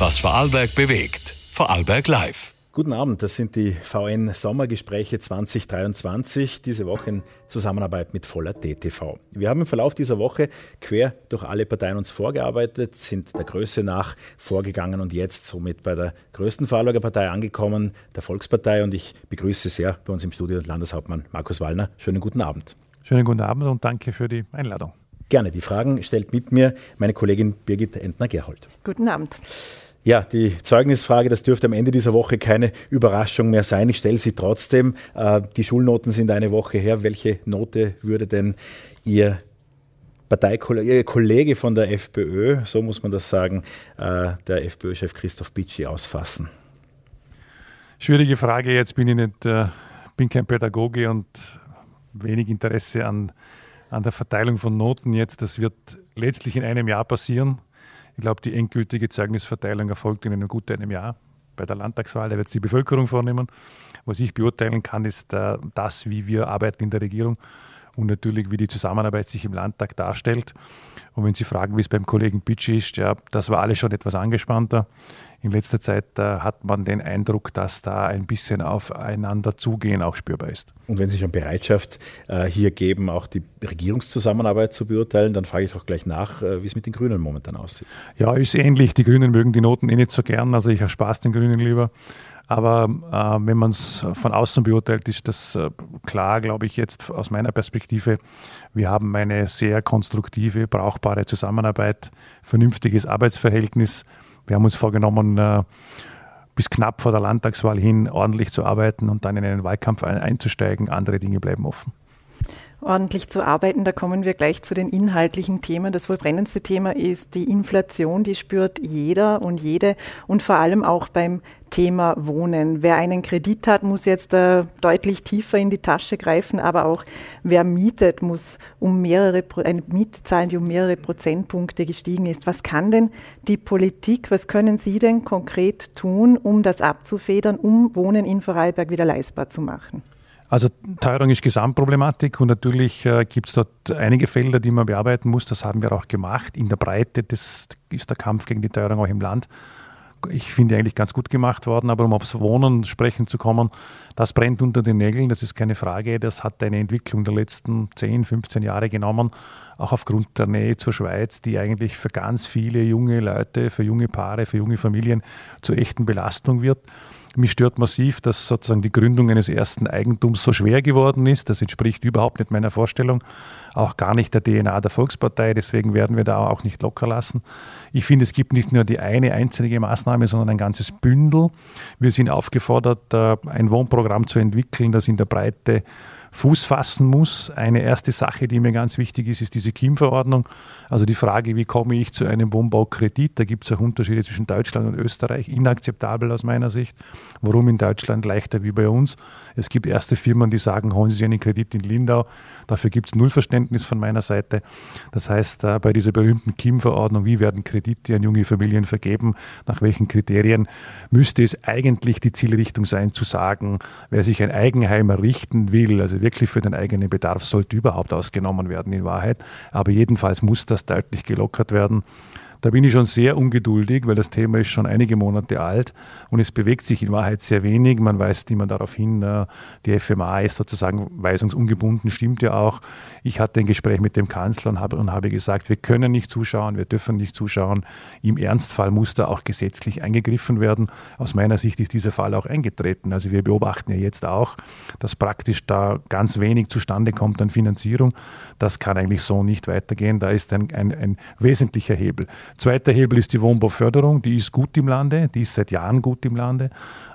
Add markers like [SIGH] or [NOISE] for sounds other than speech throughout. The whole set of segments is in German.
Was Vorarlberg bewegt. Vorarlberg Live. Guten Abend, das sind die VN Sommergespräche 2023, diese Woche in Zusammenarbeit mit Voller DTV. Wir haben im Verlauf dieser Woche quer durch alle Parteien uns vorgearbeitet, sind der Größe nach vorgegangen und jetzt somit bei der größten Vorarlberger Partei angekommen, der Volkspartei. Und ich begrüße sehr bei uns im Studio Landeshauptmann Markus Wallner. Schönen guten Abend. Schönen guten Abend und danke für die Einladung. Gerne. Die Fragen stellt mit mir meine Kollegin Birgit Entner-Gerhold. Guten Abend. Ja, die Zeugnisfrage, das dürfte am Ende dieser Woche keine Überraschung mehr sein. Ich stelle sie trotzdem. Äh, die Schulnoten sind eine Woche her. Welche Note würde denn Ihr Parteiikollege Kollege von der FPÖ, so muss man das sagen, äh, der FPÖ-Chef Christoph Bitschi ausfassen? Schwierige Frage. Jetzt bin ich nicht, äh, bin kein Pädagoge und wenig Interesse an, an der Verteilung von Noten jetzt. Das wird letztlich in einem Jahr passieren. Ich glaube, die endgültige Zeugnisverteilung erfolgt in einem gut einem Jahr bei der Landtagswahl. Da wird es die Bevölkerung vornehmen. Was ich beurteilen kann, ist äh, das, wie wir arbeiten in der Regierung und natürlich, wie die Zusammenarbeit sich im Landtag darstellt. Und wenn Sie fragen, wie es beim Kollegen Pitsch ist, ja, das war alles schon etwas angespannter. In letzter Zeit äh, hat man den Eindruck, dass da ein bisschen aufeinander zugehen auch spürbar ist. Und wenn Sie schon Bereitschaft äh, hier geben, auch die Regierungszusammenarbeit zu beurteilen, dann frage ich auch gleich nach, äh, wie es mit den Grünen momentan aussieht. Ja, ist ähnlich. Die Grünen mögen die Noten eh nicht so gern. Also ich Spaß den Grünen lieber. Aber äh, wenn man es von außen beurteilt, ist das äh, klar, glaube ich, jetzt aus meiner Perspektive. Wir haben eine sehr konstruktive, brauchbare Zusammenarbeit, vernünftiges Arbeitsverhältnis. Wir haben uns vorgenommen, äh, bis knapp vor der Landtagswahl hin ordentlich zu arbeiten und dann in einen Wahlkampf einzusteigen. Andere Dinge bleiben offen ordentlich zu arbeiten. Da kommen wir gleich zu den inhaltlichen Themen. Das wohl brennendste Thema ist die Inflation, die spürt jeder und jede und vor allem auch beim Thema Wohnen. Wer einen Kredit hat, muss jetzt äh, deutlich tiefer in die Tasche greifen, aber auch wer mietet, muss um mehrere, eine Miete zahlen, die um mehrere Prozentpunkte gestiegen ist. Was kann denn die Politik, was können Sie denn konkret tun, um das abzufedern, um Wohnen in Vorarlberg wieder leistbar zu machen? Also Teuerung ist Gesamtproblematik und natürlich äh, gibt es dort einige Felder, die man bearbeiten muss. Das haben wir auch gemacht. In der Breite das ist der Kampf gegen die Teuerung auch im Land. Ich finde eigentlich ganz gut gemacht worden, aber um aufs Wohnen sprechen zu kommen, das brennt unter den Nägeln, das ist keine Frage. Das hat eine Entwicklung der letzten 10, 15 Jahre genommen, auch aufgrund der Nähe zur Schweiz, die eigentlich für ganz viele junge Leute, für junge Paare, für junge Familien zur echten Belastung wird. Mich stört massiv, dass sozusagen die Gründung eines ersten Eigentums so schwer geworden ist. Das entspricht überhaupt nicht meiner Vorstellung, auch gar nicht der DNA der Volkspartei. Deswegen werden wir da auch nicht locker lassen. Ich finde, es gibt nicht nur die eine einzige Maßnahme, sondern ein ganzes Bündel. Wir sind aufgefordert, äh, ein Wohnprogramm zu entwickeln, das in der Breite Fuß fassen muss. Eine erste Sache, die mir ganz wichtig ist, ist diese KIM-Verordnung. Also die Frage, wie komme ich zu einem Wohnbaukredit? Da gibt es auch Unterschiede zwischen Deutschland und Österreich. Inakzeptabel aus meiner Sicht. Warum in Deutschland leichter wie bei uns? Es gibt erste Firmen, die sagen, holen Sie sich einen Kredit in Lindau. Dafür gibt es null Verständnis von meiner Seite. Das heißt, äh, bei dieser berühmten KIM-Verordnung, wie werden Kredite an junge Familien vergeben, nach welchen Kriterien, müsste es eigentlich die Zielrichtung sein, zu sagen, wer sich ein Eigenheim errichten will, also wirklich für den eigenen Bedarf sollte überhaupt ausgenommen werden in Wahrheit. Aber jedenfalls muss das deutlich gelockert werden. Da bin ich schon sehr ungeduldig, weil das Thema ist schon einige Monate alt und es bewegt sich in Wahrheit sehr wenig. Man weist immer darauf hin, die FMA ist sozusagen weisungsungebunden, stimmt ja auch. Ich hatte ein Gespräch mit dem Kanzler und habe, und habe gesagt, wir können nicht zuschauen, wir dürfen nicht zuschauen. Im Ernstfall muss da auch gesetzlich eingegriffen werden. Aus meiner Sicht ist dieser Fall auch eingetreten. Also wir beobachten ja jetzt auch, dass praktisch da ganz wenig zustande kommt an Finanzierung. Das kann eigentlich so nicht weitergehen. Da ist ein, ein, ein wesentlicher Hebel. Zweiter Hebel ist die Wohnbauförderung. Die ist gut im Lande, die ist seit Jahren gut im Lande.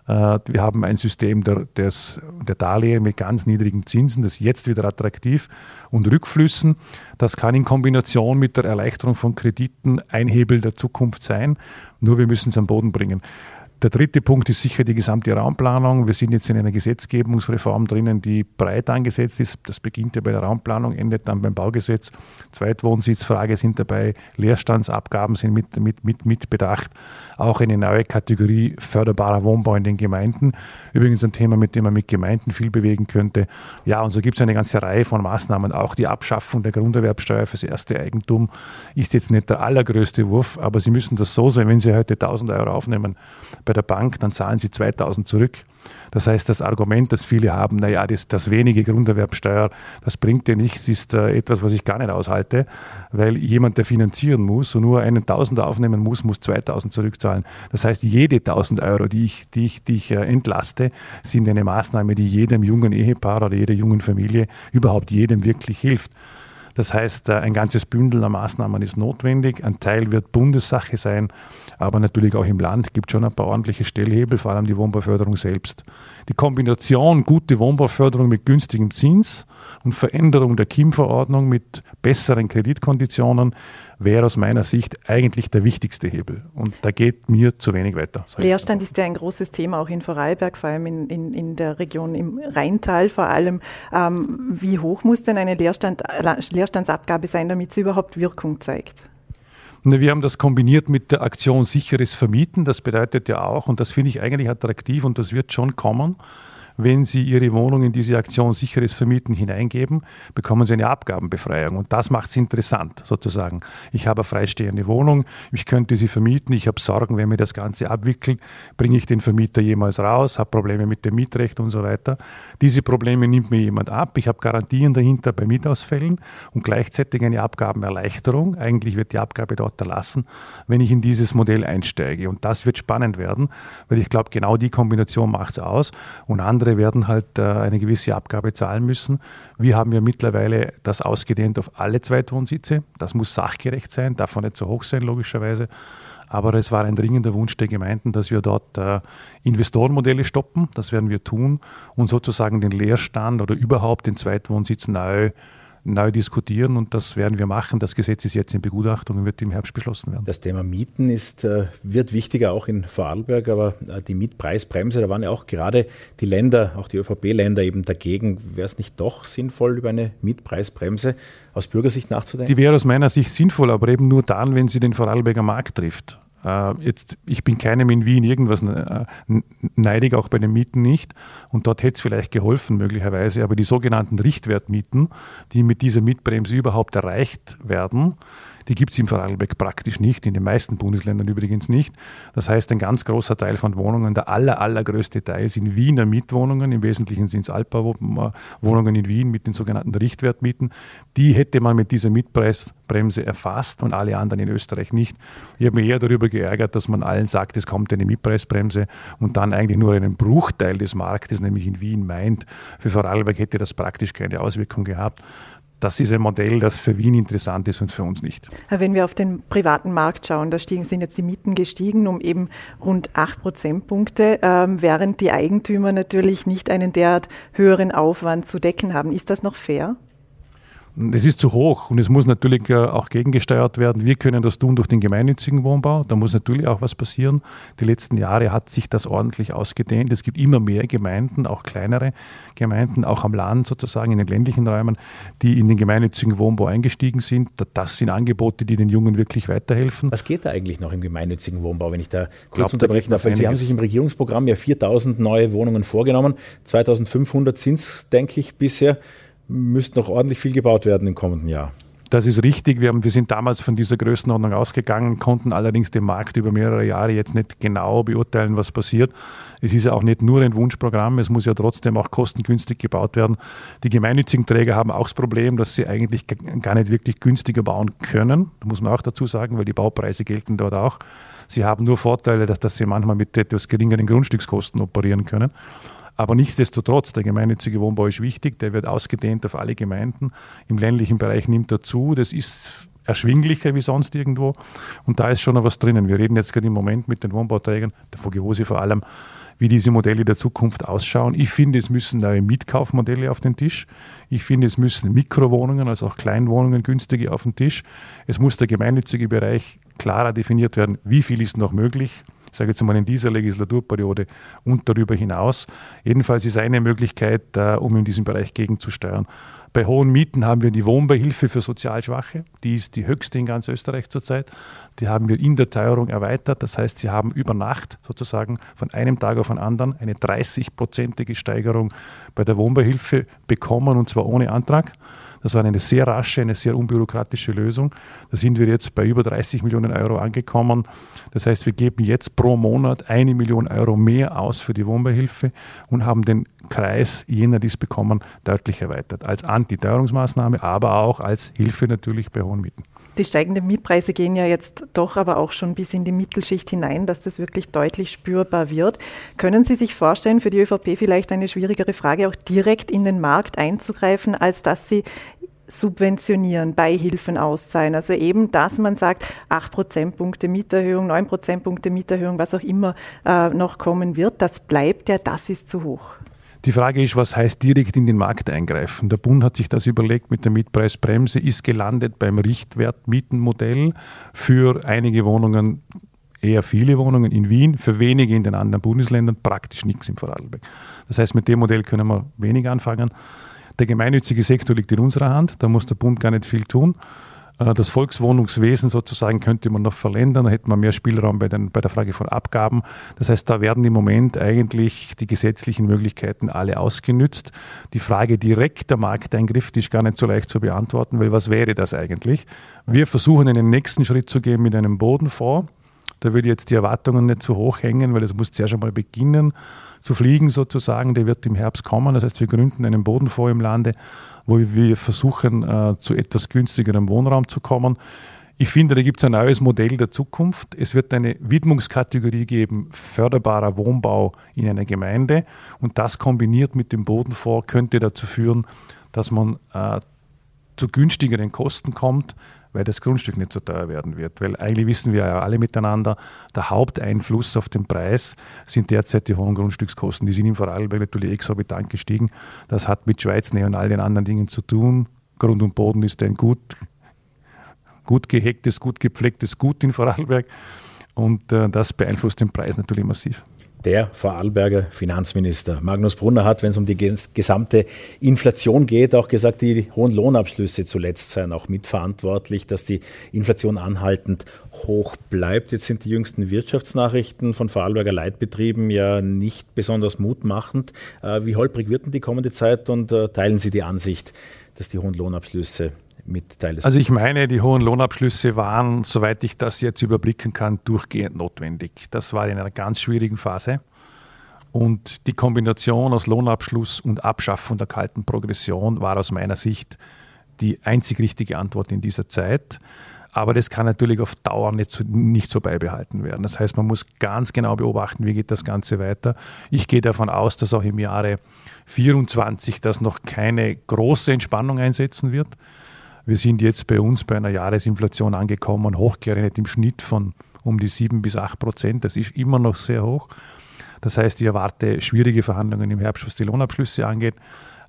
Äh, wir haben ein System der, des, der Darlehen mit ganz niedrigen Zinsen, das ist jetzt wieder attraktiv und Rückflüssen. Das kann in Kombination mit der Erleichterung von Krediten ein Hebel der Zukunft sein. Nur wir müssen es am Boden bringen. Der dritte Punkt ist sicher die gesamte Raumplanung. Wir sind jetzt in einer Gesetzgebungsreform drinnen, die breit angesetzt ist. Das beginnt ja bei der Raumplanung, endet dann beim Baugesetz. Zweitwohnsitzfrage sind dabei, Leerstandsabgaben sind mit, mit, mit, mit bedacht. Auch eine neue Kategorie förderbarer Wohnbau in den Gemeinden. Übrigens ein Thema, mit dem man mit Gemeinden viel bewegen könnte. Ja, und so gibt es eine ganze Reihe von Maßnahmen. Auch die Abschaffung der Grunderwerbsteuer fürs erste Eigentum ist jetzt nicht der allergrößte Wurf, aber Sie müssen das so sehen, wenn Sie heute 1000 Euro aufnehmen bei der Bank, dann zahlen sie 2000 zurück. Das heißt, das Argument, das viele haben, naja, das, das wenige Grunderwerbsteuer, das bringt dir nichts, ist äh, etwas, was ich gar nicht aushalte, weil jemand, der finanzieren muss und nur einen Tausender aufnehmen muss, muss 2000 zurückzahlen. Das heißt, jede 1000 Euro, die ich, die ich, die ich äh, entlaste, sind eine Maßnahme, die jedem jungen Ehepaar oder jeder jungen Familie, überhaupt jedem wirklich hilft. Das heißt, äh, ein ganzes Bündel an Maßnahmen ist notwendig. Ein Teil wird Bundessache sein, aber natürlich auch im Land gibt es schon ein paar ordentliche Stellhebel, vor allem die Wohnbauförderung selbst. Die Kombination gute Wohnbauförderung mit günstigem Zins und Veränderung der KIM-Verordnung mit besseren Kreditkonditionen wäre aus meiner Sicht eigentlich der wichtigste Hebel. Und da geht mir zu wenig weiter. Leerstand ist ja ein großes Thema auch in Vorarlberg, vor allem in, in, in der Region im Rheintal vor allem. Ähm, wie hoch muss denn eine Leerstand, Leerstandsabgabe sein, damit sie überhaupt Wirkung zeigt? Wir haben das kombiniert mit der Aktion sicheres Vermieten. Das bedeutet ja auch, und das finde ich eigentlich attraktiv und das wird schon kommen, wenn Sie Ihre Wohnung in diese Aktion sicheres Vermieten hineingeben, bekommen Sie eine Abgabenbefreiung. Und das macht es interessant, sozusagen. Ich habe eine freistehende Wohnung, ich könnte sie vermieten, ich habe Sorgen, wenn mir das Ganze abwickelt, bringe ich den Vermieter jemals raus, habe Probleme mit dem Mietrecht und so weiter. Diese Probleme nimmt mir jemand ab. Ich habe Garantien dahinter bei Mietausfällen und gleichzeitig eine Abgabenerleichterung. Eigentlich wird die Abgabe dort erlassen, wenn ich in dieses Modell einsteige. Und das wird spannend werden, weil ich glaube, genau die Kombination macht es aus. Und andere andere werden halt äh, eine gewisse Abgabe zahlen müssen. Wir haben ja mittlerweile das ausgedehnt auf alle Zweitwohnsitze. Das muss sachgerecht sein, darf auch nicht so hoch sein, logischerweise. Aber es war ein dringender Wunsch der Gemeinden, dass wir dort äh, Investorenmodelle stoppen. Das werden wir tun und sozusagen den Leerstand oder überhaupt den Zweitwohnsitz neu neu diskutieren und das werden wir machen. Das Gesetz ist jetzt in Begutachtung und wird im Herbst beschlossen werden. Das Thema Mieten ist, äh, wird wichtiger auch in Vorarlberg, aber äh, die Mietpreisbremse, da waren ja auch gerade die Länder, auch die ÖVP-Länder eben dagegen. Wäre es nicht doch sinnvoll, über eine Mietpreisbremse aus Bürgersicht nachzudenken? Die wäre aus meiner Sicht sinnvoll, aber eben nur dann, wenn sie den Vorarlberger Markt trifft. Äh, jetzt, ich bin keinem in Wien irgendwas äh, neidig, auch bei den Mieten nicht. Und dort hätte es vielleicht geholfen, möglicherweise. Aber die sogenannten Richtwertmieten, die mit dieser Mietbremse überhaupt erreicht werden, die gibt es im Vorarlberg praktisch nicht, in den meisten Bundesländern übrigens nicht. Das heißt, ein ganz großer Teil von Wohnungen, der aller, allergrößte Teil sind Wiener Mietwohnungen, im Wesentlichen sind es Altbauwohnungen in Wien mit den sogenannten Richtwertmieten. Die hätte man mit dieser Mietpreisbremse erfasst und alle anderen in Österreich nicht. Ich habe mich eher darüber geärgert, dass man allen sagt, es kommt eine Mietpreisbremse und dann eigentlich nur einen Bruchteil des Marktes, nämlich in Wien, meint. Für Vorarlberg hätte das praktisch keine Auswirkung gehabt das ist ein Modell, das für Wien interessant ist und für uns nicht. Wenn wir auf den privaten Markt schauen, da sind jetzt die Mieten gestiegen um eben rund 8 Prozentpunkte, ähm, während die Eigentümer natürlich nicht einen derart höheren Aufwand zu decken haben. Ist das noch fair? Es ist zu hoch und es muss natürlich äh, auch gegengesteuert werden. Wir können das tun durch den gemeinnützigen Wohnbau. Da muss natürlich auch was passieren. Die letzten Jahre hat sich das ordentlich ausgedehnt. Es gibt immer mehr Gemeinden, auch kleinere Gemeinden, auch am Land sozusagen, in den ländlichen Räumen, die in den gemeinnützigen Wohnbau eingestiegen sind. Das sind Angebote, die den Jungen wirklich weiterhelfen. Was geht da eigentlich noch im gemeinnützigen Wohnbau, wenn ich da kurz Glaub, unterbrechen darf? Sie haben sich im Regierungsprogramm ja 4000 neue Wohnungen vorgenommen. 2500 sind es, denke ich, bisher müsste noch ordentlich viel gebaut werden im kommenden Jahr. Das ist richtig. Wir, haben, wir sind damals von dieser Größenordnung ausgegangen, konnten allerdings den Markt über mehrere Jahre jetzt nicht genau beurteilen, was passiert. Es ist ja auch nicht nur ein Wunschprogramm, es muss ja trotzdem auch kostengünstig gebaut werden. Die gemeinnützigen Träger haben auch das Problem, dass sie eigentlich gar nicht wirklich günstiger bauen können. Das muss man auch dazu sagen, weil die Baupreise gelten dort auch. Sie haben nur Vorteile, dass, dass sie manchmal mit etwas geringeren Grundstückskosten operieren können. Aber nichtsdestotrotz, der gemeinnützige Wohnbau ist wichtig, der wird ausgedehnt auf alle Gemeinden. Im ländlichen Bereich nimmt er zu. Das ist erschwinglicher wie sonst irgendwo. Und da ist schon noch was drinnen. Wir reden jetzt gerade im Moment mit den Wohnbauträgern, der VGOSI vor allem, wie diese Modelle der Zukunft ausschauen. Ich finde, es müssen neue Mietkaufmodelle auf den Tisch. Ich finde, es müssen Mikrowohnungen, also auch Kleinwohnungen günstige auf den Tisch. Es muss der gemeinnützige Bereich klarer definiert werden, wie viel ist noch möglich ich sage jetzt mal in dieser Legislaturperiode und darüber hinaus. Jedenfalls ist eine Möglichkeit, äh, um in diesem Bereich gegenzusteuern. Bei hohen Mieten haben wir die Wohnbeihilfe für Sozialschwache. Die ist die höchste in ganz Österreich zurzeit. Die haben wir in der Teuerung erweitert. Das heißt, sie haben über Nacht sozusagen von einem Tag auf den anderen eine 30-prozentige Steigerung bei der Wohnbeihilfe bekommen und zwar ohne Antrag. Das war eine sehr rasche, eine sehr unbürokratische Lösung. Da sind wir jetzt bei über 30 Millionen Euro angekommen. Das heißt, wir geben jetzt pro Monat eine Million Euro mehr aus für die Wohnbeihilfe und haben den Kreis jener, die es bekommen, deutlich erweitert. Als Antiteuerungsmaßnahme, aber auch als Hilfe natürlich bei hohen Mieten. Die steigenden Mietpreise gehen ja jetzt doch aber auch schon bis in die Mittelschicht hinein, dass das wirklich deutlich spürbar wird. Können Sie sich vorstellen, für die ÖVP vielleicht eine schwierigere Frage, auch direkt in den Markt einzugreifen, als dass Sie subventionieren, Beihilfen auszahlen. Also eben, dass man sagt, 8 Prozentpunkte Mieterhöhung, 9 Prozentpunkte Mieterhöhung, was auch immer äh, noch kommen wird, das bleibt ja, das ist zu hoch. Die Frage ist, was heißt direkt in den Markt eingreifen? Der Bund hat sich das überlegt mit der Mietpreisbremse, ist gelandet beim Richtwertmietenmodell für einige Wohnungen, eher viele Wohnungen in Wien, für wenige in den anderen Bundesländern, praktisch nichts im Vorarlberg. Das heißt, mit dem Modell können wir wenig anfangen. Der gemeinnützige Sektor liegt in unserer Hand, da muss der Bund gar nicht viel tun. Äh, das Volkswohnungswesen sozusagen könnte man noch verländern, da hätte man mehr Spielraum bei, den, bei der Frage von Abgaben. Das heißt, da werden im Moment eigentlich die gesetzlichen Möglichkeiten alle ausgenützt. Die Frage direkter Markteingriff die ist gar nicht so leicht zu beantworten, weil was wäre das eigentlich? Wir versuchen einen nächsten Schritt zu gehen mit einem Bodenfonds. Da würde ich jetzt die Erwartungen nicht zu hoch hängen, weil das muss zuerst einmal beginnen zu fliegen sozusagen. Der wird im Herbst kommen. Das heißt, wir gründen einen Bodenfonds im Lande wo wir versuchen, äh, zu etwas günstigerem Wohnraum zu kommen. Ich finde, da gibt es ein neues Modell der Zukunft. Es wird eine Widmungskategorie geben, förderbarer Wohnbau in einer Gemeinde. Und das kombiniert mit dem Bodenfonds könnte dazu führen, dass man äh, zu günstigeren Kosten kommt, weil das Grundstück nicht so teuer werden wird. Weil eigentlich wissen wir ja alle miteinander, der Haupteinfluss auf den Preis sind derzeit die hohen Grundstückskosten. Die sind im Vorarlberg natürlich exorbitant gestiegen. Das hat mit Schweiznähe und all den anderen Dingen zu tun. Grund und Boden ist ein gut, gut gehegtes, gut gepflegtes Gut in Vorarlberg. Und äh, das beeinflusst den Preis natürlich massiv der Vorarlberger Finanzminister Magnus Brunner hat, wenn es um die gesamte Inflation geht, auch gesagt, die hohen Lohnabschlüsse zuletzt seien auch mitverantwortlich, dass die Inflation anhaltend hoch bleibt. Jetzt sind die jüngsten Wirtschaftsnachrichten von Vorarlberger Leitbetrieben ja nicht besonders mutmachend. Äh, wie holprig wird denn die kommende Zeit und äh, teilen Sie die Ansicht, dass die hohen Lohnabschlüsse mit Teil des Also ich meine, die hohen Lohnabschlüsse waren, soweit ich das jetzt überblicken kann, durchgehend notwendig. Das war in einer ganz schwierigen Phase. Und die Kombination aus Lohnabschluss und Abschaffung der kalten Progression war aus meiner Sicht die einzig richtige Antwort in dieser Zeit. Aber das kann natürlich auf Dauer nicht so, nicht so beibehalten werden. Das heißt, man muss ganz genau beobachten, wie geht das Ganze weiter. Ich gehe davon aus, dass auch im Jahre 2024 das noch keine große Entspannung einsetzen wird. Wir sind jetzt bei uns bei einer Jahresinflation angekommen, hochgerechnet im Schnitt von um die 7 bis 8 Prozent. Das ist immer noch sehr hoch. Das heißt, ich erwarte schwierige Verhandlungen im Herbst, was die Lohnabschlüsse angeht,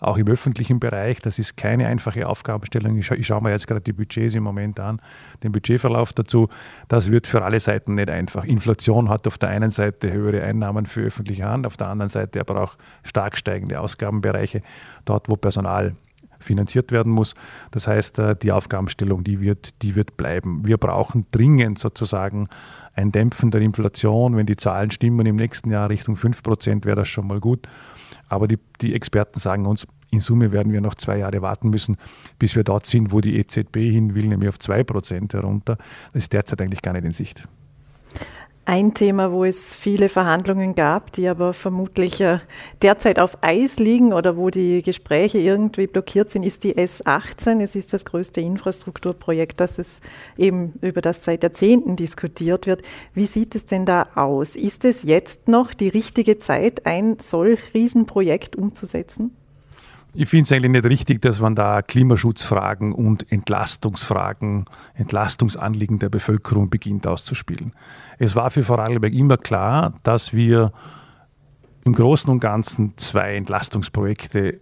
auch im öffentlichen Bereich. Das ist keine einfache Aufgabenstellung. Ich, scha ich schaue mir jetzt gerade die Budgets im Moment an, den Budgetverlauf dazu. Das wird für alle Seiten nicht einfach. Inflation hat auf der einen Seite höhere Einnahmen für öffentliche Hand, auf der anderen Seite aber auch stark steigende Ausgabenbereiche, dort wo Personal finanziert werden muss. Das heißt, äh, die Aufgabenstellung, die wird, die wird bleiben. Wir brauchen dringend sozusagen ein Dämpfen der Inflation. Wenn die Zahlen stimmen im nächsten Jahr Richtung 5 Prozent, wäre das schon mal gut. Aber die, die Experten sagen uns, in Summe werden wir noch zwei Jahre warten müssen, bis wir dort sind, wo die EZB hin will, nämlich auf 2 Prozent herunter. Das ist derzeit eigentlich gar nicht in Sicht. Ein Thema, wo es viele Verhandlungen gab, die aber vermutlich äh, derzeit auf Eis liegen oder wo die Gespräche irgendwie blockiert sind, ist die S18. Es ist das größte Infrastrukturprojekt, das es eben über das seit Jahrzehnten diskutiert wird. Wie sieht es denn da aus? Ist es jetzt noch die richtige Zeit, ein solch Riesenprojekt umzusetzen? Ich finde es eigentlich nicht richtig, dass man da Klimaschutzfragen und Entlastungsfragen, Entlastungsanliegen der Bevölkerung beginnt auszuspielen. Es war für Vorarlberg immer klar, dass wir im Großen und Ganzen zwei Entlastungsprojekte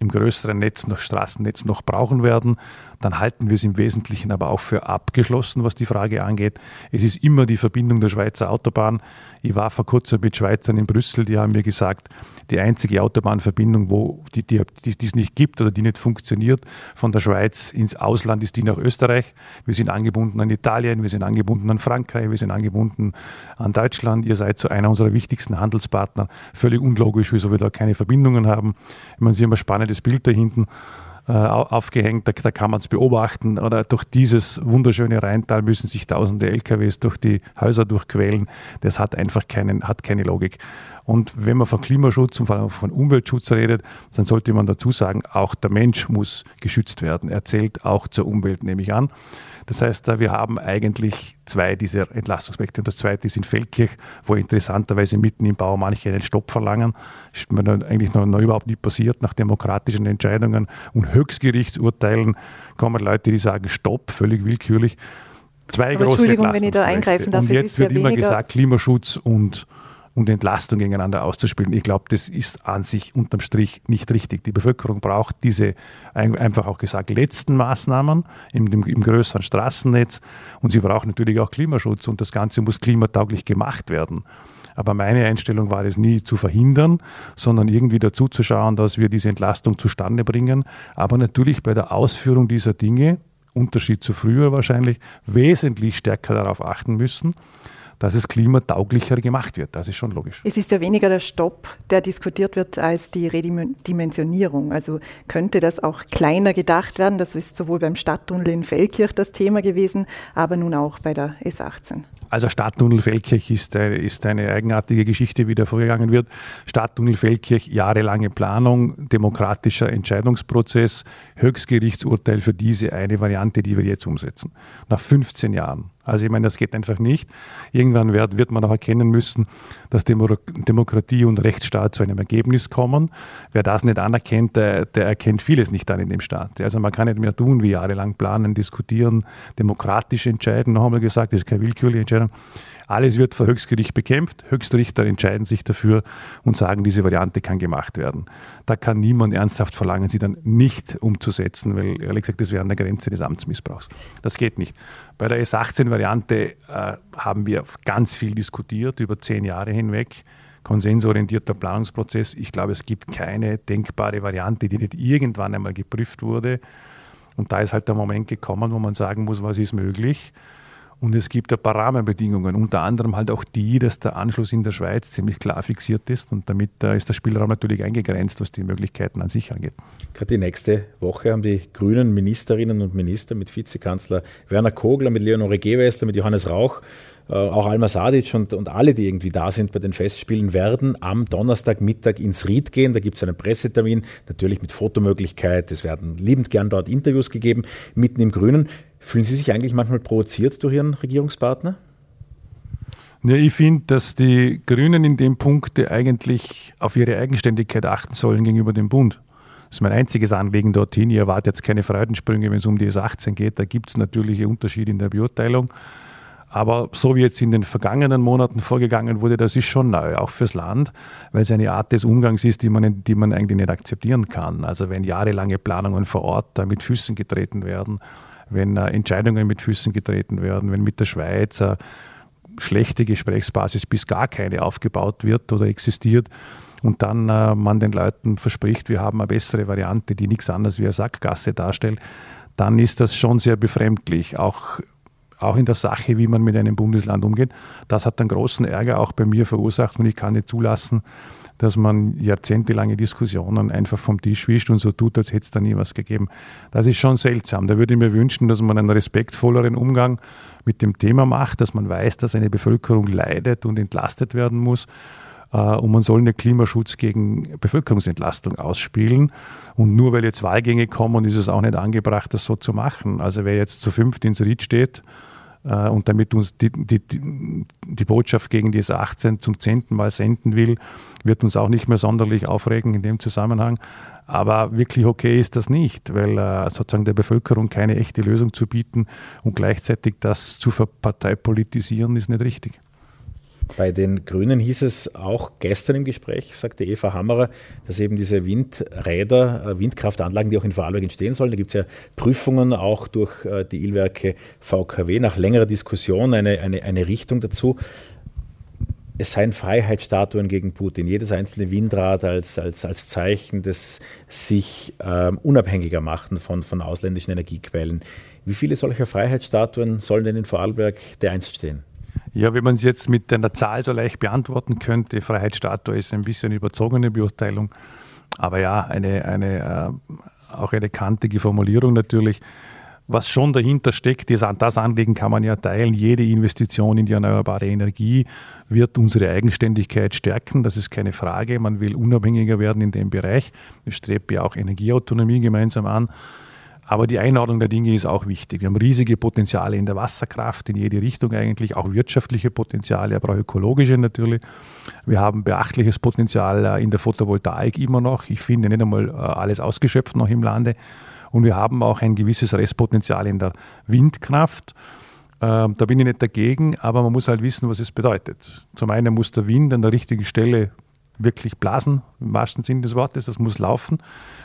im größeren Netz, noch Straßennetz noch brauchen werden. Dann halten wir es im Wesentlichen aber auch für abgeschlossen, was die Frage angeht. Es ist immer die Verbindung der Schweizer Autobahn. Ich war vor kurzem mit Schweizern in Brüssel, die haben mir gesagt, die einzige Autobahnverbindung, wo die, die, die, es nicht gibt oder die nicht funktioniert, von der Schweiz ins Ausland ist die nach Österreich. Wir sind angebunden an Italien, wir sind angebunden an Frankreich, wir sind angebunden an Deutschland. Ihr seid so einer unserer wichtigsten Handelspartner. Völlig unlogisch, wieso wir da keine Verbindungen haben. Ich meine, Sie haben ein spannendes Bild da hinten aufgehängt, da, da kann man es beobachten. Oder durch dieses wunderschöne Rheintal müssen sich tausende LKWs durch die Häuser durchquälen. Das hat einfach keinen, hat keine Logik. Und wenn man von Klimaschutz und vor allem von Umweltschutz redet, dann sollte man dazu sagen, auch der Mensch muss geschützt werden. Er zählt auch zur Umwelt, nehme ich an. Das heißt, wir haben eigentlich zwei dieser Entlastungsaspekte. Und das zweite ist in Feldkirch, wo interessanterweise mitten im Bau manche einen Stopp verlangen. Das ist mir eigentlich noch, noch überhaupt nicht passiert. Nach demokratischen Entscheidungen und Höchstgerichtsurteilen kommen Leute, die sagen Stopp, völlig willkürlich. Zwei Aber große Entschuldigung, wenn ich da eingreifen darf. Und jetzt wird immer gesagt, Klimaschutz und und Entlastung gegeneinander auszuspielen. Ich glaube, das ist an sich unterm Strich nicht richtig. Die Bevölkerung braucht diese, einfach auch gesagt, letzten Maßnahmen im, im, im größeren Straßennetz und sie braucht natürlich auch Klimaschutz und das Ganze muss klimatauglich gemacht werden. Aber meine Einstellung war es nie zu verhindern, sondern irgendwie dazu zu schauen, dass wir diese Entlastung zustande bringen. Aber natürlich bei der Ausführung dieser Dinge, Unterschied zu früher wahrscheinlich, wesentlich stärker darauf achten müssen, dass es klimatauglicher gemacht wird. Das ist schon logisch. Es ist ja weniger der Stopp, der diskutiert wird, als die Redimensionierung. Also könnte das auch kleiner gedacht werden. Das ist sowohl beim Stadttunnel in Feldkirch das Thema gewesen, aber nun auch bei der S18. Also Stadttunnel Feldkirch ist, eine, ist eine eigenartige Geschichte, wie da vorgegangen wird. Stadttunnel Feldkirch, jahrelange Planung, demokratischer Entscheidungsprozess, Höchstgerichtsurteil für diese eine Variante, die wir jetzt umsetzen. Nach 15 Jahren. Also ich meine, das geht einfach nicht. Irgendwann wird, wird man auch erkennen müssen, dass Demokratie und Rechtsstaat zu einem Ergebnis kommen. Wer das nicht anerkennt, der, der erkennt vieles nicht dann in dem Staat. Also man kann nicht mehr tun, wie jahrelang planen, diskutieren, demokratisch entscheiden. Noch einmal gesagt, das ist keine willkürliche Entscheidung. Alles wird vor Höchstgericht bekämpft. Höchstrichter entscheiden sich dafür und sagen, diese Variante kann gemacht werden. Da kann niemand ernsthaft verlangen, sie dann nicht umzusetzen, weil ehrlich gesagt, das wäre an der Grenze des Amtsmissbrauchs. Das geht nicht. Bei der S18-Variante äh, haben wir ganz viel diskutiert über zehn Jahre hinweg konsensorientierter Planungsprozess. Ich glaube, es gibt keine denkbare Variante, die nicht irgendwann einmal geprüft wurde. Und da ist halt der Moment gekommen, wo man sagen muss, was ist möglich. Und es gibt ein paar Rahmenbedingungen, unter anderem halt auch die, dass der Anschluss in der Schweiz ziemlich klar fixiert ist und damit äh, ist der Spielraum natürlich eingegrenzt, was die Möglichkeiten an sich angeht. Gerade die nächste Woche haben die grünen Ministerinnen und Minister mit Vizekanzler Werner Kogler, mit Leonore Gewessler, mit Johannes Rauch, äh, auch Alma Sadic und, und alle, die irgendwie da sind bei den Festspielen, werden am Donnerstagmittag ins Ried gehen. Da gibt es einen Pressetermin, natürlich mit Fotomöglichkeit. Es werden liebend gern dort Interviews gegeben, mitten im Grünen. Fühlen Sie sich eigentlich manchmal provoziert durch Ihren Regierungspartner? Ja, ich finde, dass die Grünen in dem Punkt eigentlich auf ihre Eigenständigkeit achten sollen gegenüber dem Bund. Das ist mein einziges Anliegen dorthin. Ich erwarte jetzt keine Freudensprünge, wenn es um die S18 geht. Da gibt es natürliche Unterschiede in der Beurteilung. Aber so wie jetzt in den vergangenen Monaten vorgegangen wurde, das ist schon neu, auch fürs Land, weil es eine Art des Umgangs ist, die man, die man eigentlich nicht akzeptieren kann. Also wenn jahrelange Planungen vor Ort da mit Füßen getreten werden, wenn äh, Entscheidungen mit Füßen getreten werden, wenn mit der Schweiz äh, schlechte Gesprächsbasis bis gar keine aufgebaut wird oder existiert und dann äh, man den Leuten verspricht, wir haben eine bessere Variante, die nichts anderes wie eine Sackgasse darstellt, dann ist das schon sehr befremdlich, auch, auch in der Sache, wie man mit einem Bundesland umgeht. Das hat einen großen Ärger auch bei mir verursacht und ich kann nicht zulassen, dass man jahrzehntelange Diskussionen einfach vom Tisch wischt und so tut, als hätte es da nie was gegeben. Das ist schon seltsam. Da würde ich mir wünschen, dass man einen respektvolleren Umgang mit dem Thema macht, dass man weiß, dass eine Bevölkerung leidet und entlastet werden muss. Äh, und man soll nicht Klimaschutz gegen Bevölkerungsentlastung ausspielen. Und nur weil jetzt Wahlgänge kommen, ist es auch nicht angebracht, das so zu machen. Also wer jetzt zu fünft ins Ried steht, äh, und damit uns die, die, die Botschaft gegen die S18 zum zehnten Mal senden will, wird uns auch nicht mehr sonderlich aufregen in dem Zusammenhang. Aber wirklich okay ist das nicht, weil äh, sozusagen der Bevölkerung keine echte Lösung zu bieten und gleichzeitig das zu verparteipolitisieren ist nicht richtig. Bei den Grünen hieß es auch gestern im Gespräch, sagte Eva Hammerer, dass eben diese Windräder, äh, Windkraftanlagen, die auch in Vorarlberg entstehen sollen, da gibt es ja Prüfungen auch durch äh, die Ilwerke VKW, nach längerer Diskussion eine, eine, eine Richtung dazu. Es seien Freiheitsstatuen gegen Putin, jedes einzelne Windrad als, als, als Zeichen des sich ähm, unabhängiger machen von, von ausländischen Energiequellen. Wie viele solcher Freiheitsstatuen sollen denn in Vorarlberg dereinst stehen? Ja, wenn man es jetzt mit einer Zahl so leicht beantworten könnte, Freiheitsstatue ist ein bisschen überzogene Beurteilung, aber ja, eine, eine, äh, auch eine kantige Formulierung natürlich. Was schon dahinter steckt, das Anliegen kann man ja teilen. Jede Investition in die erneuerbare Energie wird unsere Eigenständigkeit stärken. Das ist keine Frage. Man will unabhängiger werden in dem Bereich. Es strebt ja auch Energieautonomie gemeinsam an. Aber die Einordnung der Dinge ist auch wichtig. Wir haben riesige Potenziale in der Wasserkraft, in jede Richtung eigentlich, auch wirtschaftliche Potenziale, aber auch ökologische natürlich. Wir haben beachtliches Potenzial äh, in der Photovoltaik immer noch. Ich finde nicht einmal äh, alles ausgeschöpft noch im Lande. Und wir haben auch ein gewisses Restpotenzial in der Windkraft. Ähm, da bin ich nicht dagegen, aber man muss halt wissen, was es bedeutet. Zum einen muss der Wind an der richtigen Stelle wirklich blasen, im wahrsten Sinne des Wortes, das muss laufen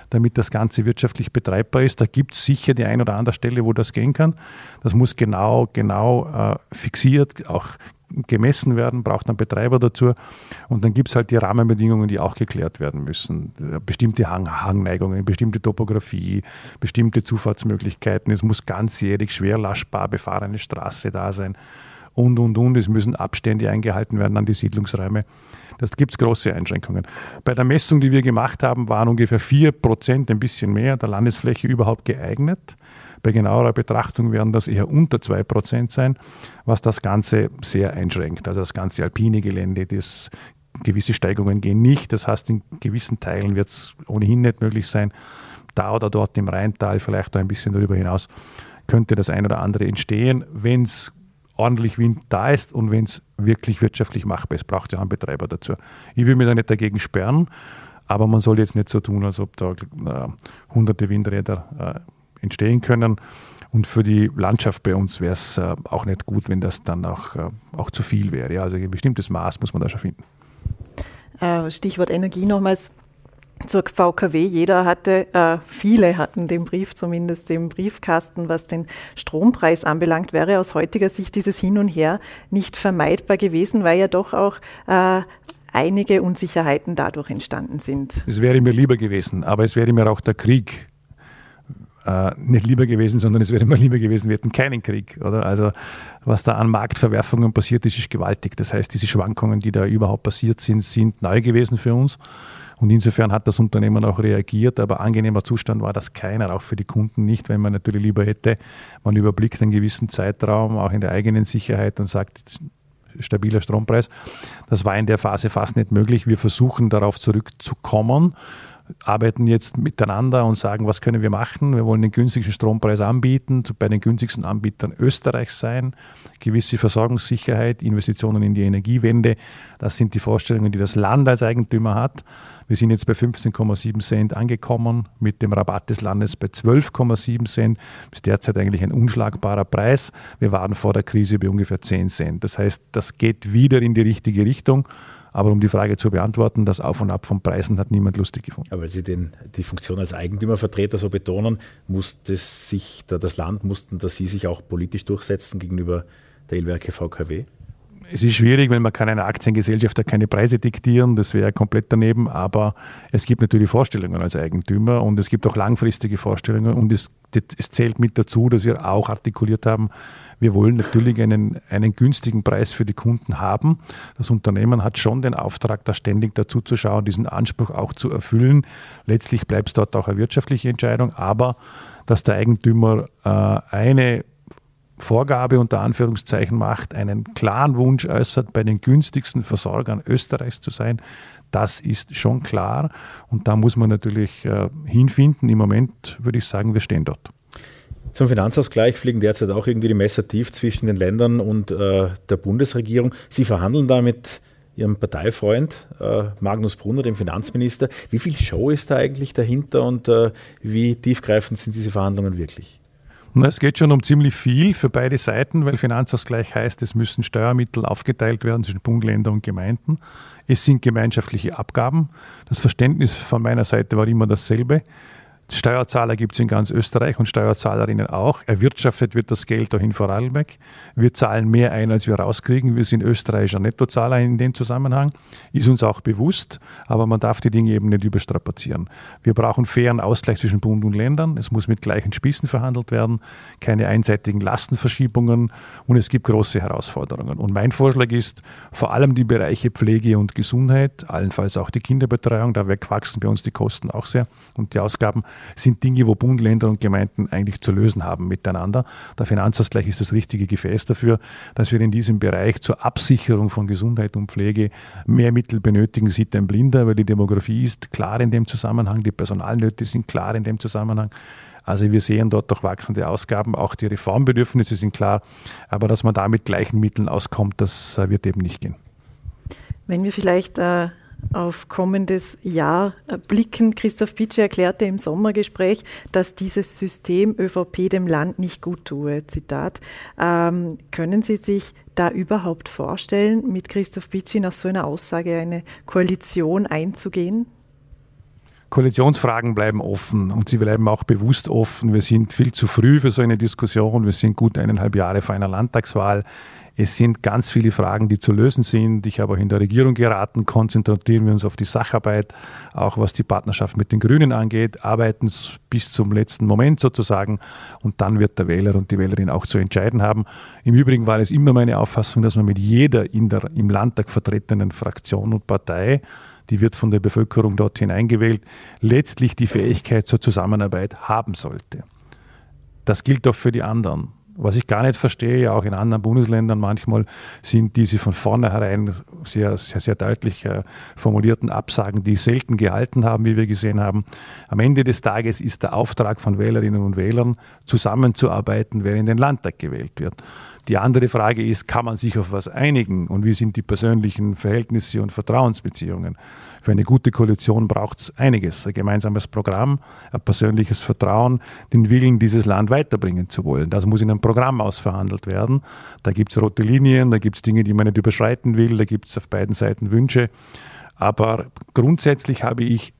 damit das Ganze wirtschaftlich betreibbar ist. Da gibt es sicher die ein oder andere Stelle, wo das gehen kann. Das muss genau, genau äh, fixiert, auch gemessen werden, braucht einen Betreiber dazu. Und dann gibt es halt die Rahmenbedingungen, die auch geklärt werden müssen. Bestimmte Hang Hangneigungen, bestimmte Topografie, bestimmte Zufahrtsmöglichkeiten. Es muss ganzjährig schwer lastbar befahrene Straße da sein. Und, und, und. Es müssen Abstände eingehalten werden an die Siedlungsräume. Das gibt es große Einschränkungen. Bei der Messung, die wir gemacht haben, waren ungefähr 4 Prozent, ein bisschen mehr, der Landesfläche überhaupt geeignet. Bei genauerer Betrachtung werden das eher unter 2 Prozent sein, was das Ganze sehr einschränkt. Also das ganze alpine Gelände, das gewisse Steigungen gehen nicht. Das heißt, in gewissen Teilen wird es ohnehin nicht möglich sein. Da oder dort im Rheintal, vielleicht auch ein bisschen darüber hinaus, könnte das ein oder andere entstehen. Wenn es ordentlich Wind da ist und wenn es wirklich wirtschaftlich machbar ist, braucht ja einen Betreiber dazu. Ich will mich da nicht dagegen sperren, aber man soll jetzt nicht so tun, als ob da äh, hunderte Windräder äh, entstehen können. Und für die Landschaft bei uns wäre es äh, auch nicht gut, wenn das dann auch, äh, auch zu viel wäre. Ja, also ein bestimmtes Maß muss man da schon finden. Äh, Stichwort Energie nochmals zur VKW. Jeder hatte, äh, viele hatten den Brief zumindest im Briefkasten, was den Strompreis anbelangt, wäre aus heutiger Sicht dieses Hin und Her nicht vermeidbar gewesen, weil ja doch auch äh, einige Unsicherheiten dadurch entstanden sind. Es wäre mir lieber gewesen, aber es wäre mir auch der Krieg äh, nicht lieber gewesen, sondern es wäre mir lieber gewesen, wir hätten keinen Krieg. Oder? Also was da an Marktverwerfungen passiert ist, ist gewaltig. Das heißt, diese Schwankungen, die da überhaupt passiert sind, sind neu gewesen für uns. Und insofern hat das Unternehmen auch reagiert, aber angenehmer Zustand war das keiner, auch für die Kunden nicht, wenn man natürlich lieber hätte, man überblickt einen gewissen Zeitraum, auch in der eigenen Sicherheit und sagt, stabiler Strompreis. Das war in der Phase fast nicht möglich. Wir versuchen darauf zurückzukommen arbeiten jetzt miteinander und sagen, was können wir machen? Wir wollen den günstigsten Strompreis anbieten, bei den günstigsten Anbietern Österreichs sein, gewisse Versorgungssicherheit, Investitionen in die Energiewende. Das sind die Vorstellungen, die das Land als Eigentümer hat. Wir sind jetzt bei 15,7 Cent angekommen, mit dem Rabatt des Landes bei 12,7 Cent. Das ist derzeit eigentlich ein unschlagbarer Preis. Wir waren vor der Krise bei ungefähr 10 Cent. Das heißt, das geht wieder in die richtige Richtung. Aber um die Frage zu beantworten, das Auf und Ab von Preisen hat niemand lustig gefunden. Aber weil Sie den, die Funktion als Eigentümervertreter so betonen, musste sich das Land, mussten dass Sie sich auch politisch durchsetzen gegenüber der Ilwerke VKW? Es ist schwierig, wenn man kann einer Aktiengesellschaft da keine Preise diktieren, das wäre komplett daneben, aber es gibt natürlich Vorstellungen als Eigentümer und es gibt auch langfristige Vorstellungen und es, es zählt mit dazu, dass wir auch artikuliert haben, wir wollen natürlich einen, einen günstigen Preis für die Kunden haben. Das Unternehmen hat schon den Auftrag, da ständig dazu zu schauen, diesen Anspruch auch zu erfüllen. Letztlich bleibt es dort auch eine wirtschaftliche Entscheidung, aber dass der Eigentümer äh, eine Vorgabe unter Anführungszeichen macht, einen klaren Wunsch äußert, bei den günstigsten Versorgern Österreichs zu sein, das ist schon klar. Und da muss man natürlich äh, hinfinden. Im Moment würde ich sagen, wir stehen dort. Zum Finanzausgleich fliegen derzeit auch irgendwie die Messer tief zwischen den Ländern und äh, der Bundesregierung. Sie verhandeln da mit Ihrem Parteifreund äh, Magnus Brunner, dem Finanzminister. Wie viel Show ist da eigentlich dahinter und äh, wie tiefgreifend sind diese Verhandlungen wirklich? Es geht schon um ziemlich viel für beide Seiten, weil Finanzausgleich heißt, es müssen Steuermittel aufgeteilt werden zwischen Bund, Länder und Gemeinden. Es sind gemeinschaftliche Abgaben. Das Verständnis von meiner Seite war immer dasselbe. Steuerzahler gibt es in ganz Österreich und Steuerzahlerinnen auch. Erwirtschaftet wird das Geld dahin vor Vorarlberg. Wir zahlen mehr ein, als wir rauskriegen. Wir sind österreichischer Nettozahler in dem Zusammenhang. Ist uns auch bewusst, aber man darf die Dinge eben nicht überstrapazieren. Wir brauchen fairen Ausgleich zwischen Bund und Ländern. Es muss mit gleichen Spießen verhandelt werden, keine einseitigen Lastenverschiebungen und es gibt große Herausforderungen. Und mein Vorschlag ist, vor allem die Bereiche Pflege und Gesundheit, allenfalls auch die Kinderbetreuung, da wachsen bei uns die Kosten auch sehr und die Ausgaben, sind Dinge, wo Bund, Länder und Gemeinden eigentlich zu lösen haben miteinander. Der Finanzausgleich ist das richtige Gefäß dafür, dass wir in diesem Bereich zur Absicherung von Gesundheit und Pflege mehr Mittel benötigen, sieht ein Blinder, weil die Demografie ist klar in dem Zusammenhang, die Personalnöte sind klar in dem Zusammenhang. Also wir sehen dort doch wachsende Ausgaben, auch die Reformbedürfnisse sind klar, aber dass man da mit gleichen Mitteln auskommt, das äh, wird eben nicht gehen. Wenn wir vielleicht äh, auf kommendes Jahr blicken. Christoph Pitsche erklärte im Sommergespräch, dass dieses System ÖVP dem Land nicht gut tue. Zitat. Ähm, können Sie sich da überhaupt vorstellen, mit Christoph Pitsche nach so einer Aussage eine Koalition einzugehen? Koalitionsfragen bleiben offen und sie bleiben auch bewusst offen. Wir sind viel zu früh für so eine Diskussion. Wir sind gut eineinhalb Jahre vor einer Landtagswahl. Es sind ganz viele Fragen, die zu lösen sind. Ich habe auch in der Regierung geraten, konzentrieren wir uns auf die Sacharbeit, auch was die Partnerschaft mit den Grünen angeht, arbeiten bis zum letzten Moment sozusagen und dann wird der Wähler und die Wählerin auch zu entscheiden haben. Im Übrigen war es immer meine Auffassung, dass man mit jeder in der, im Landtag vertretenen Fraktion und Partei die wird von der Bevölkerung dort hineingewählt, letztlich die Fähigkeit zur Zusammenarbeit haben sollte. Das gilt auch für die anderen. Was ich gar nicht verstehe, auch in anderen Bundesländern manchmal, sind diese von vornherein sehr, sehr, sehr deutlich äh, formulierten Absagen, die selten gehalten haben, wie wir gesehen haben. Am Ende des Tages ist der Auftrag von Wählerinnen und Wählern, zusammenzuarbeiten, wer in den Landtag gewählt wird. Die andere Frage ist, kann man sich auf was einigen und wie sind die persönlichen Verhältnisse und Vertrauensbeziehungen? Für eine gute Koalition braucht es einiges. Ein gemeinsames Programm, ein persönliches Vertrauen, den Willen, dieses Land weiterbringen zu wollen. Das muss in einem Programm ausverhandelt werden. Da gibt es rote Linien, da gibt es Dinge, die man nicht überschreiten will, da gibt es auf beiden Seiten Wünsche. Aber grundsätzlich habe ich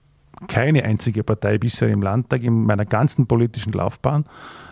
keine einzige Partei bisher im Landtag in meiner ganzen politischen Laufbahn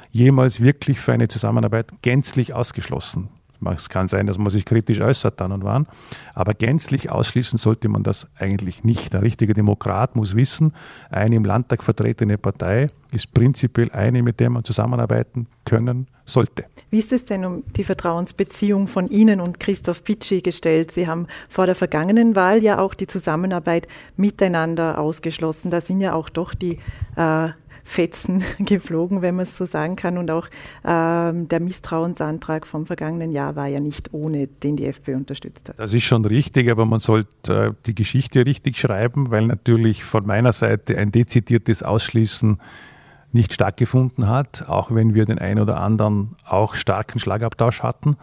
jemals wirklich für eine Zusammenarbeit gänzlich ausgeschlossen. Es kann sein, dass man sich kritisch äußert dann und wann, aber gänzlich ausschließen sollte man das eigentlich nicht. Ein richtiger Demokrat muss wissen, eine im Landtag vertretene Partei ist prinzipiell eine, mit der man zusammenarbeiten können sollte. Wie ist es denn um die Vertrauensbeziehung von Ihnen und Christoph Pitschi gestellt? Sie haben vor der vergangenen Wahl ja auch die Zusammenarbeit miteinander ausgeschlossen. Da sind ja auch doch die äh, Fetzen [LAUGHS] geflogen, wenn man es so sagen kann. Und auch ähm, der Misstrauensantrag vom vergangenen Jahr war ja nicht ohne, den die FPÖ unterstützt hat. Das ist schon richtig, aber man sollte äh, die Geschichte richtig schreiben, weil natürlich von meiner Seite ein dezidiertes Ausschließen nicht stattgefunden hat, auch wenn wir den einen oder anderen auch starken Schlagabtausch hatten.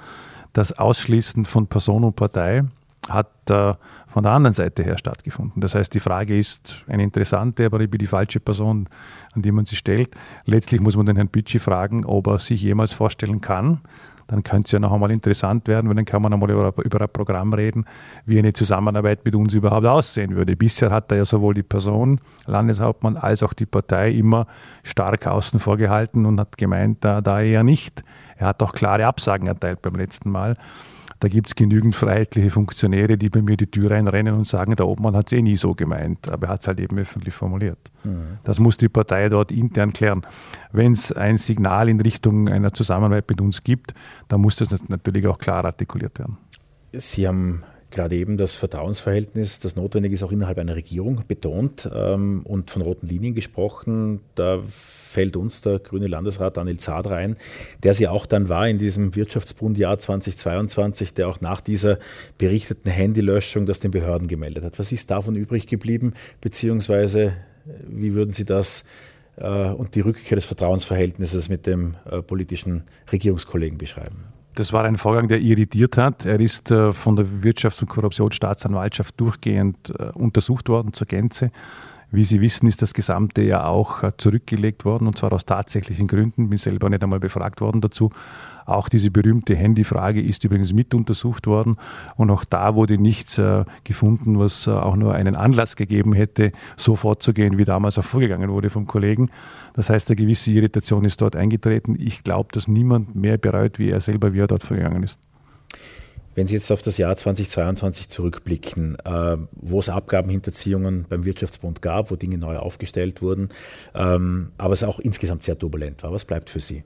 Das Ausschließen von Person und Partei hat äh, von der anderen Seite her stattgefunden. Das heißt, die Frage ist eine interessante, aber ich bin die falsche Person, an die man sie stellt. Letztlich muss man den Herrn Bitschi fragen, ob er sich jemals vorstellen kann, dann könnte es ja noch einmal interessant werden, weil dann kann man einmal über, über ein Programm reden, wie eine Zusammenarbeit mit uns überhaupt aussehen würde. Bisher hat er ja sowohl die Person, Landeshauptmann, als auch die Partei immer stark außen vor gehalten und hat gemeint, da, da eher nicht. Er hat auch klare Absagen erteilt beim letzten Mal. Da gibt es genügend freiheitliche Funktionäre, die bei mir die Tür reinrennen und sagen, der Obmann hat es eh nie so gemeint, aber er hat es halt eben öffentlich formuliert. Mhm. Das muss die Partei dort intern klären. Wenn es ein Signal in Richtung einer Zusammenarbeit mit uns gibt, dann muss das natürlich auch klar artikuliert werden. Sie haben gerade eben das Vertrauensverhältnis, das notwendig ist, auch innerhalb einer Regierung betont ähm, und von roten Linien gesprochen. Da fällt uns der grüne Landesrat Daniel Zadra ein, der sie auch dann war in diesem Wirtschaftsbundjahr 2022, der auch nach dieser berichteten Handylöschung das den Behörden gemeldet hat. Was ist davon übrig geblieben, beziehungsweise äh, wie würden Sie das äh, und die Rückkehr des Vertrauensverhältnisses mit dem äh, politischen Regierungskollegen beschreiben? Das war ein Vorgang, der irritiert hat. Er ist äh, von der Wirtschafts- und Korruptionsstaatsanwaltschaft durchgehend äh, untersucht worden zur Gänze. Wie Sie wissen, ist das gesamte ja auch äh, zurückgelegt worden und zwar aus tatsächlichen Gründen. Bin selber nicht einmal befragt worden dazu. Auch diese berühmte Handyfrage ist übrigens mit untersucht worden und auch da wurde nichts äh, gefunden, was äh, auch nur einen Anlass gegeben hätte, so vorzugehen, wie damals auch vorgegangen wurde vom Kollegen. Das heißt, eine gewisse Irritation ist dort eingetreten. Ich glaube, dass niemand mehr bereut, wie er selber, wie er dort vorgegangen ist. Wenn Sie jetzt auf das Jahr 2022 zurückblicken, äh, wo es Abgabenhinterziehungen beim Wirtschaftsbund gab, wo Dinge neu aufgestellt wurden, ähm, aber es auch insgesamt sehr turbulent war, was bleibt für Sie?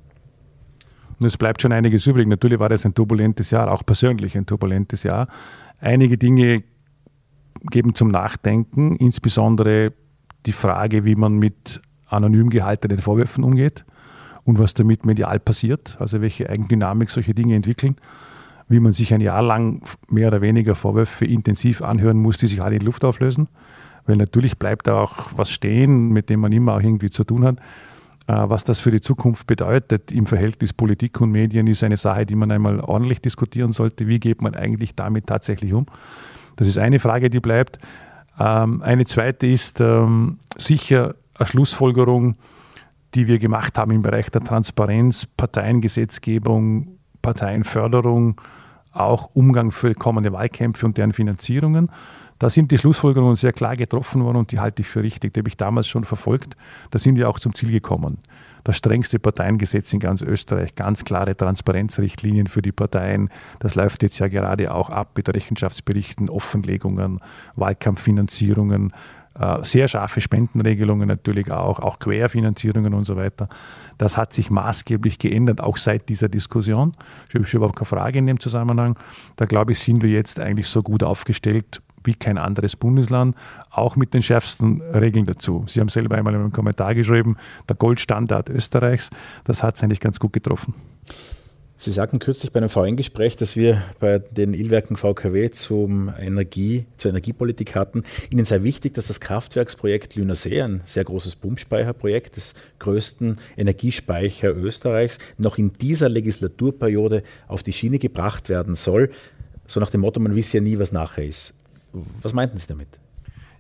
Es bleibt schon einiges übrig. Natürlich war das ein turbulentes Jahr, auch persönlich ein turbulentes Jahr. Einige Dinge geben zum Nachdenken, insbesondere die Frage, wie man mit anonym gehaltenen Vorwürfen umgeht und was damit medial passiert, also welche Eigendynamik solche Dinge entwickeln wie man sich ein Jahr lang mehr oder weniger Vorwürfe intensiv anhören muss, die sich alle in Luft auflösen. Weil natürlich bleibt da auch was stehen, mit dem man immer auch irgendwie zu tun hat. Äh, was das für die Zukunft bedeutet im Verhältnis Politik und Medien, ist eine Sache, die man einmal ordentlich diskutieren sollte. Wie geht man eigentlich damit tatsächlich um? Das ist eine Frage, die bleibt. Ähm, eine zweite ist ähm, sicher eine Schlussfolgerung, die wir gemacht haben im Bereich der Transparenz, Parteiengesetzgebung, Parteienförderung, auch Umgang für kommende Wahlkämpfe und deren Finanzierungen. Da sind die Schlussfolgerungen sehr klar getroffen worden und die halte ich für richtig. Die habe ich damals schon verfolgt. Da sind wir auch zum Ziel gekommen. Das strengste Parteiengesetz in ganz Österreich, ganz klare Transparenzrichtlinien für die Parteien. Das läuft jetzt ja gerade auch ab mit Rechenschaftsberichten, Offenlegungen, Wahlkampffinanzierungen, sehr scharfe Spendenregelungen natürlich auch, auch Querfinanzierungen und so weiter. Das hat sich maßgeblich geändert, auch seit dieser Diskussion. Ich habe überhaupt keine Frage in dem Zusammenhang. Da glaube ich, sind wir jetzt eigentlich so gut aufgestellt wie kein anderes Bundesland, auch mit den schärfsten Regeln dazu. Sie haben selber einmal in einem Kommentar geschrieben, der Goldstandard Österreichs, das hat es eigentlich ganz gut getroffen. Sie sagten kürzlich bei einem VN-Gespräch, dass wir bei den Ilwerken VKW zum Energie, zur Energiepolitik hatten. Ihnen sei wichtig, dass das Kraftwerksprojekt Lünersee, ein sehr großes Pumpspeicherprojekt des größten Energiespeicher Österreichs, noch in dieser Legislaturperiode auf die Schiene gebracht werden soll. So nach dem Motto, man wisse ja nie, was nachher ist. Was meinten Sie damit?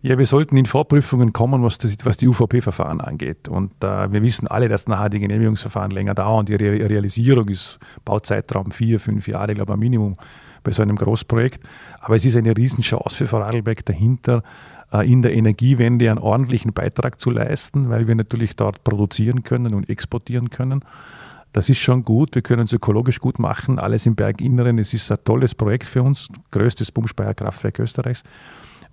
Ja, wir sollten in Vorprüfungen kommen, was, das, was die UVP-Verfahren angeht. Und äh, wir wissen alle, dass nachher die Genehmigungsverfahren länger dauern. Die Re Realisierung ist Bauzeitraum vier, fünf Jahre, glaube ich, ein Minimum bei so einem Großprojekt. Aber es ist eine Riesenchance für Vorarlberg dahinter, äh, in der Energiewende einen ordentlichen Beitrag zu leisten, weil wir natürlich dort produzieren können und exportieren können. Das ist schon gut. Wir können es ökologisch gut machen. Alles im Berginneren. Es ist ein tolles Projekt für uns. Größtes Pumpspeicherkraftwerk Österreichs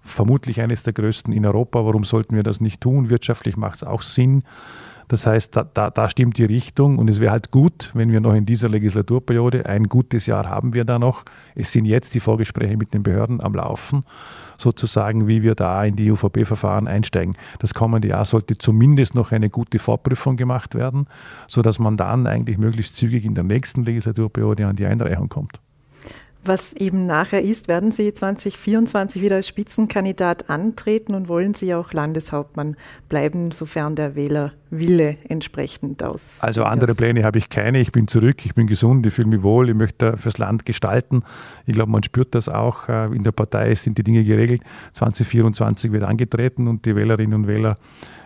vermutlich eines der größten in Europa. Warum sollten wir das nicht tun? Wirtschaftlich macht es auch Sinn. Das heißt, da, da, da, stimmt die Richtung und es wäre halt gut, wenn wir noch in dieser Legislaturperiode, ein gutes Jahr haben wir da noch. Es sind jetzt die Vorgespräche mit den Behörden am Laufen, sozusagen, wie wir da in die UVP-Verfahren einsteigen. Das kommende Jahr sollte zumindest noch eine gute Vorprüfung gemacht werden, sodass man dann eigentlich möglichst zügig in der nächsten Legislaturperiode an die Einreichung kommt was eben nachher ist, werden Sie 2024 wieder als Spitzenkandidat antreten und wollen Sie auch Landeshauptmann bleiben, sofern der Wählerwille entsprechend aus. Also andere Pläne habe ich keine. Ich bin zurück, ich bin gesund, ich fühle mich wohl, ich möchte fürs Land gestalten. Ich glaube, man spürt das auch. Äh, in der Partei sind die Dinge geregelt. 2024 wird angetreten und die Wählerinnen und Wähler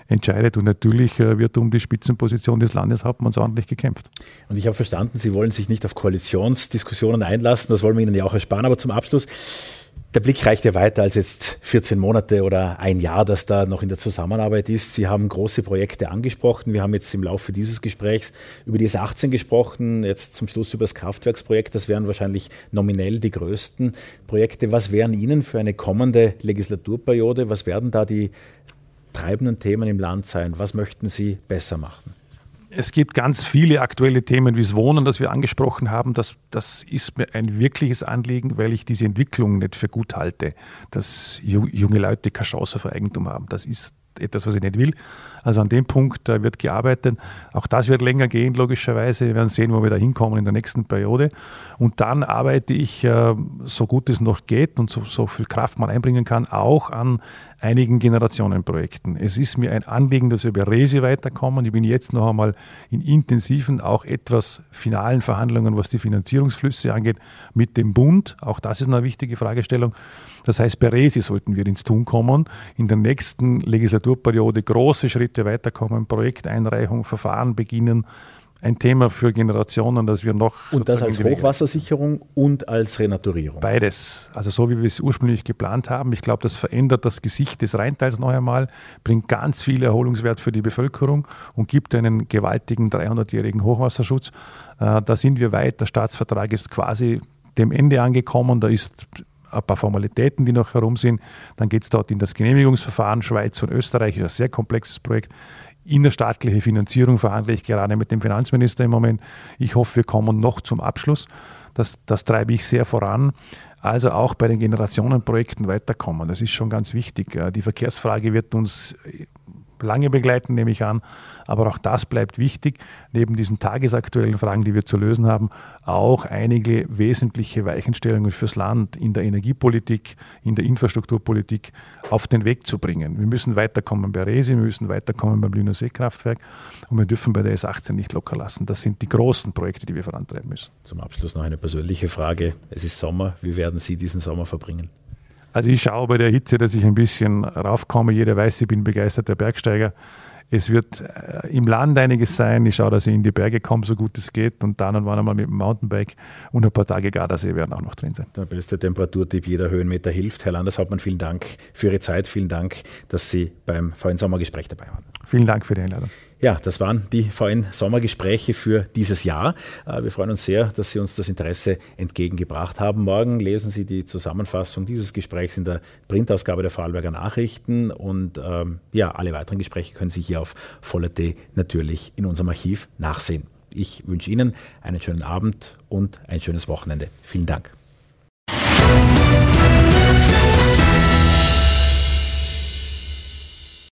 entscheidet. Und natürlich äh, wird um die Spitzenposition des Landeshauptmanns ordentlich gekämpft. Und ich habe verstanden, Sie wollen sich nicht auf Koalitionsdiskussionen einlassen. Das wollen wir Ihnen ja auch ersparen. Aber zum Abschluss. Der Blick reicht ja weiter als jetzt 14 Monate oder ein Jahr, das da noch in der Zusammenarbeit ist. Sie haben große Projekte angesprochen. Wir haben jetzt im Laufe dieses Gesprächs über die S18 gesprochen, jetzt zum Schluss über das Kraftwerksprojekt. Das wären wahrscheinlich nominell die größten Projekte. Was wären Ihnen für eine kommende Legislaturperiode, was werden da die treibenden Themen im Land sein? Was möchten Sie besser machen? Es gibt ganz viele aktuelle Themen wie das Wohnen, das wir angesprochen haben. Das, das ist mir ein wirkliches Anliegen, weil ich diese Entwicklung nicht für gut halte, dass junge Leute keine Chance auf Eigentum haben. Das ist etwas, was ich nicht will. Also an dem Punkt wird gearbeitet. Auch das wird länger gehen, logischerweise. Wir werden sehen, wo wir da hinkommen in der nächsten Periode. Und dann arbeite ich, äh, so gut es noch geht und so, so viel Kraft man einbringen kann, auch an einigen Generationenprojekten. Es ist mir ein Anliegen, dass wir bei Resi weiterkommen. Ich bin jetzt noch einmal in intensiven, auch etwas finalen Verhandlungen, was die Finanzierungsflüsse angeht, mit dem Bund. Auch das ist eine wichtige Fragestellung. Das heißt, bei Resi sollten wir ins Tun kommen. In der nächsten Legislatur Legislaturperiode große Schritte weiterkommen, Projekteinreichung, Verfahren beginnen, ein Thema für Generationen, dass wir noch. Und das als Hochwassersicherung und als Renaturierung? Beides. Also so wie wir es ursprünglich geplant haben. Ich glaube, das verändert das Gesicht des Rheinteils noch einmal, bringt ganz viel Erholungswert für die Bevölkerung und gibt einen gewaltigen 300-jährigen Hochwasserschutz. Äh, da sind wir weit. Der Staatsvertrag ist quasi dem Ende angekommen. Da ist ein paar Formalitäten, die noch herum sind. Dann geht es dort in das Genehmigungsverfahren. Schweiz und Österreich ist ein sehr komplexes Projekt innerstaatliche Finanzierung verhandle ich gerade mit dem Finanzminister im Moment. Ich hoffe, wir kommen noch zum Abschluss. Das, das treibe ich sehr voran. Also auch bei den Generationenprojekten weiterkommen. Das ist schon ganz wichtig. Die Verkehrsfrage wird uns lange begleiten, nehme ich an. Aber auch das bleibt wichtig, neben diesen tagesaktuellen Fragen, die wir zu lösen haben, auch einige wesentliche Weichenstellungen fürs Land in der Energiepolitik, in der Infrastrukturpolitik auf den Weg zu bringen. Wir müssen weiterkommen bei Resi, wir müssen weiterkommen beim Lüner Seekraftwerk und wir dürfen bei der S18 nicht locker lassen. Das sind die großen Projekte, die wir vorantreiben müssen. Zum Abschluss noch eine persönliche Frage. Es ist Sommer. Wie werden Sie diesen Sommer verbringen? Also ich schaue bei der Hitze, dass ich ein bisschen raufkomme. Jeder weiß, ich bin begeisterter Bergsteiger. Es wird äh, im Land einiges sein. Ich schaue, dass ich in die Berge komme, so gut es geht. Und dann und wann einmal mit dem Mountainbike und ein paar Tage Gardasee werden auch noch drin sein. Der beste Temperaturtipp jeder Höhenmeter hilft. Herr Landeshauptmann, vielen Dank für Ihre Zeit. Vielen Dank, dass Sie beim VN Sommergespräch dabei waren. Vielen Dank für die Einladung. Ja, das waren die VN Sommergespräche für dieses Jahr. Äh, wir freuen uns sehr, dass Sie uns das Interesse entgegengebracht haben. Morgen lesen Sie die Zusammenfassung dieses Gesprächs in der Printausgabe der Vorarlberger Nachrichten und ähm, ja, alle weiteren Gespräche können Sie hier auf Voller.t natürlich in unserem Archiv nachsehen. Ich wünsche Ihnen einen schönen Abend und ein schönes Wochenende. Vielen Dank.